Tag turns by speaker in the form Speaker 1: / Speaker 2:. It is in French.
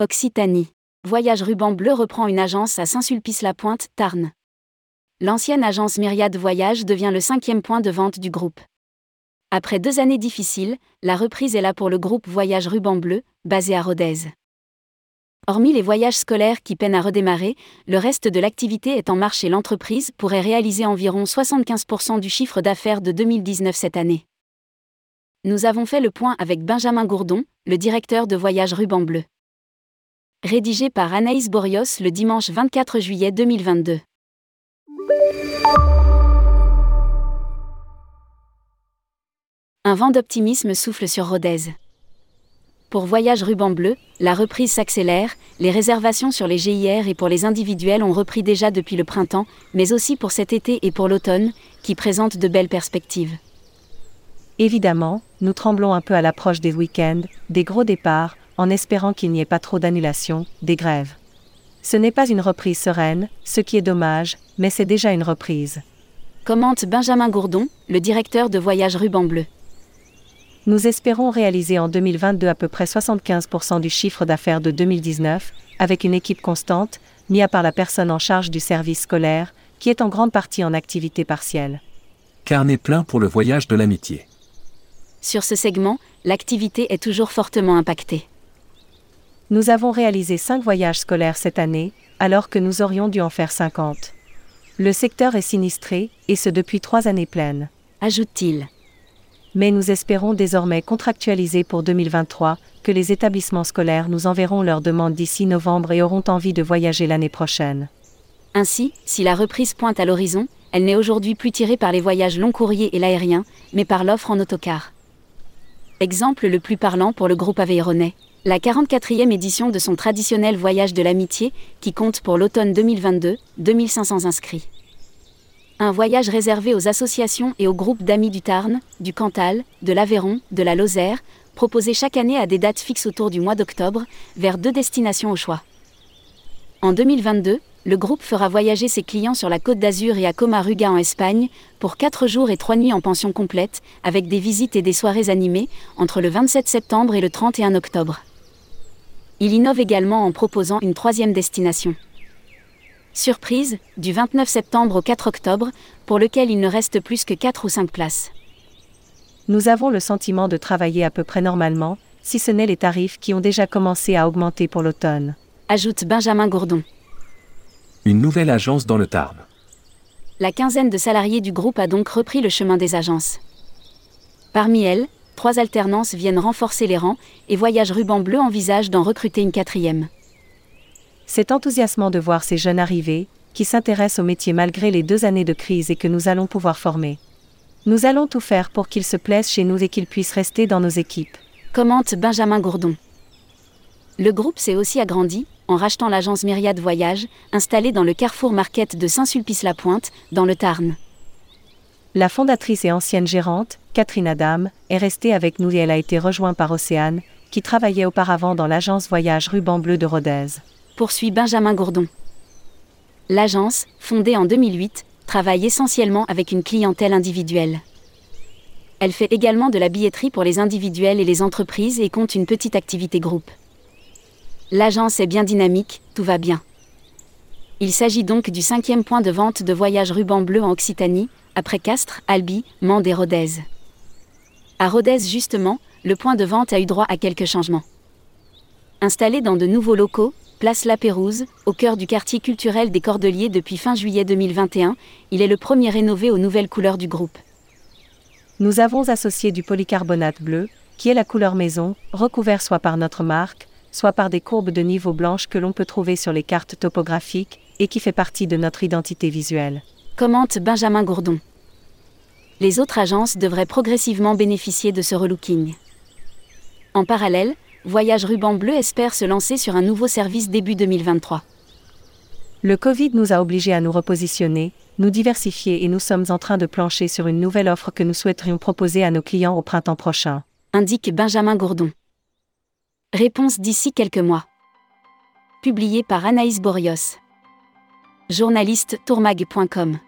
Speaker 1: Occitanie. Voyage Ruban Bleu reprend une agence à Saint-Sulpice-la-Pointe, Tarn. L'ancienne agence Myriade Voyage devient le cinquième point de vente du groupe. Après deux années difficiles, la reprise est là pour le groupe Voyage Ruban Bleu, basé à Rodez. Hormis les voyages scolaires qui peinent à redémarrer, le reste de l'activité est en marche et l'entreprise pourrait réaliser environ 75% du chiffre d'affaires de 2019 cette année. Nous avons fait le point avec Benjamin Gourdon, le directeur de Voyage Ruban Bleu. Rédigé par Anaïs Borios le dimanche 24 juillet 2022. Un vent d'optimisme souffle sur Rodez. Pour Voyage Ruban Bleu, la reprise s'accélère, les réservations sur les GIR et pour les individuels ont repris déjà depuis le printemps, mais aussi pour cet été et pour l'automne, qui présentent de belles perspectives.
Speaker 2: Évidemment, nous tremblons un peu à l'approche des week-ends, des gros départs, en espérant qu'il n'y ait pas trop d'annulations, des grèves. Ce n'est pas une reprise sereine, ce qui est dommage, mais c'est déjà une reprise.
Speaker 1: Commente Benjamin Gourdon, le directeur de Voyage Ruban Bleu.
Speaker 2: Nous espérons réaliser en 2022 à peu près 75% du chiffre d'affaires de 2019, avec une équipe constante, mis à part la personne en charge du service scolaire, qui est en grande partie en activité partielle.
Speaker 3: Carnet plein pour le voyage de l'amitié.
Speaker 1: Sur ce segment, l'activité est toujours fortement impactée.
Speaker 2: Nous avons réalisé 5 voyages scolaires cette année, alors que nous aurions dû en faire 50. Le secteur est sinistré, et ce depuis trois années pleines.
Speaker 1: Ajoute-t-il
Speaker 2: mais nous espérons désormais contractualiser pour 2023 que les établissements scolaires nous enverront leurs demandes d'ici novembre et auront envie de voyager l'année prochaine.
Speaker 1: Ainsi, si la reprise pointe à l'horizon, elle n'est aujourd'hui plus tirée par les voyages long courriers et l'aérien, mais par l'offre en autocar. Exemple le plus parlant pour le groupe Aveyronais, la 44e édition de son traditionnel voyage de l'amitié, qui compte pour l'automne 2022, 2500 inscrits. Un voyage réservé aux associations et aux groupes d'amis du Tarn, du Cantal, de l'Aveyron, de la Lozère, proposé chaque année à des dates fixes autour du mois d'octobre, vers deux destinations au choix. En 2022, le groupe fera voyager ses clients sur la côte d'Azur et à Comaruga en Espagne, pour 4 jours et 3 nuits en pension complète, avec des visites et des soirées animées, entre le 27 septembre et le 31 octobre. Il innove également en proposant une troisième destination. Surprise, du 29 septembre au 4 octobre, pour lequel il ne reste plus que 4 ou 5 places.
Speaker 2: Nous avons le sentiment de travailler à peu près normalement, si ce n'est les tarifs qui ont déjà commencé à augmenter pour l'automne.
Speaker 1: Ajoute Benjamin Gourdon.
Speaker 3: Une nouvelle agence dans le Tarn.
Speaker 1: La quinzaine de salariés du groupe a donc repris le chemin des agences. Parmi elles, trois alternances viennent renforcer les rangs et Voyage Ruban Bleu envisage d'en recruter une quatrième.
Speaker 2: C'est enthousiasmant de voir ces jeunes arriver, qui s'intéressent au métier malgré les deux années de crise et que nous allons pouvoir former. Nous allons tout faire pour qu'ils se plaisent chez nous et qu'ils puissent rester dans nos équipes.
Speaker 1: Commente Benjamin Gourdon. Le groupe s'est aussi agrandi, en rachetant l'agence Myriade Voyage, installée dans le Carrefour Market de Saint-Sulpice-la-Pointe, dans le Tarn.
Speaker 2: La fondatrice et ancienne gérante, Catherine Adam, est restée avec nous et elle a été rejointe par Océane, qui travaillait auparavant dans l'agence Voyage Ruban Bleu de Rodez
Speaker 1: poursuit Benjamin Gourdon. L'agence, fondée en 2008, travaille essentiellement avec une clientèle individuelle. Elle fait également de la billetterie pour les individuels et les entreprises et compte une petite activité groupe. L'agence est bien dynamique, tout va bien. Il s'agit donc du cinquième point de vente de voyage ruban bleu en Occitanie, après Castres, Albi, Mende et Rodez. À Rodez justement, le point de vente a eu droit à quelques changements. Installé dans de nouveaux locaux, place La Pérouse, au cœur du quartier culturel des Cordeliers depuis fin juillet 2021, il est le premier rénové aux nouvelles couleurs du groupe.
Speaker 2: Nous avons associé du polycarbonate bleu, qui est la couleur maison, recouvert soit par notre marque, soit par des courbes de niveau blanches que l'on peut trouver sur les cartes topographiques, et qui fait partie de notre identité visuelle.
Speaker 1: Commente Benjamin Gourdon. Les autres agences devraient progressivement bénéficier de ce relooking. En parallèle, Voyage Ruban Bleu espère se lancer sur un nouveau service début 2023.
Speaker 2: Le Covid nous a obligés à nous repositionner, nous diversifier et nous sommes en train de plancher sur une nouvelle offre que nous souhaiterions proposer à nos clients au printemps prochain.
Speaker 1: Indique Benjamin Gourdon. Réponse d'ici quelques mois. Publié par Anaïs Borios. Journaliste tourmag.com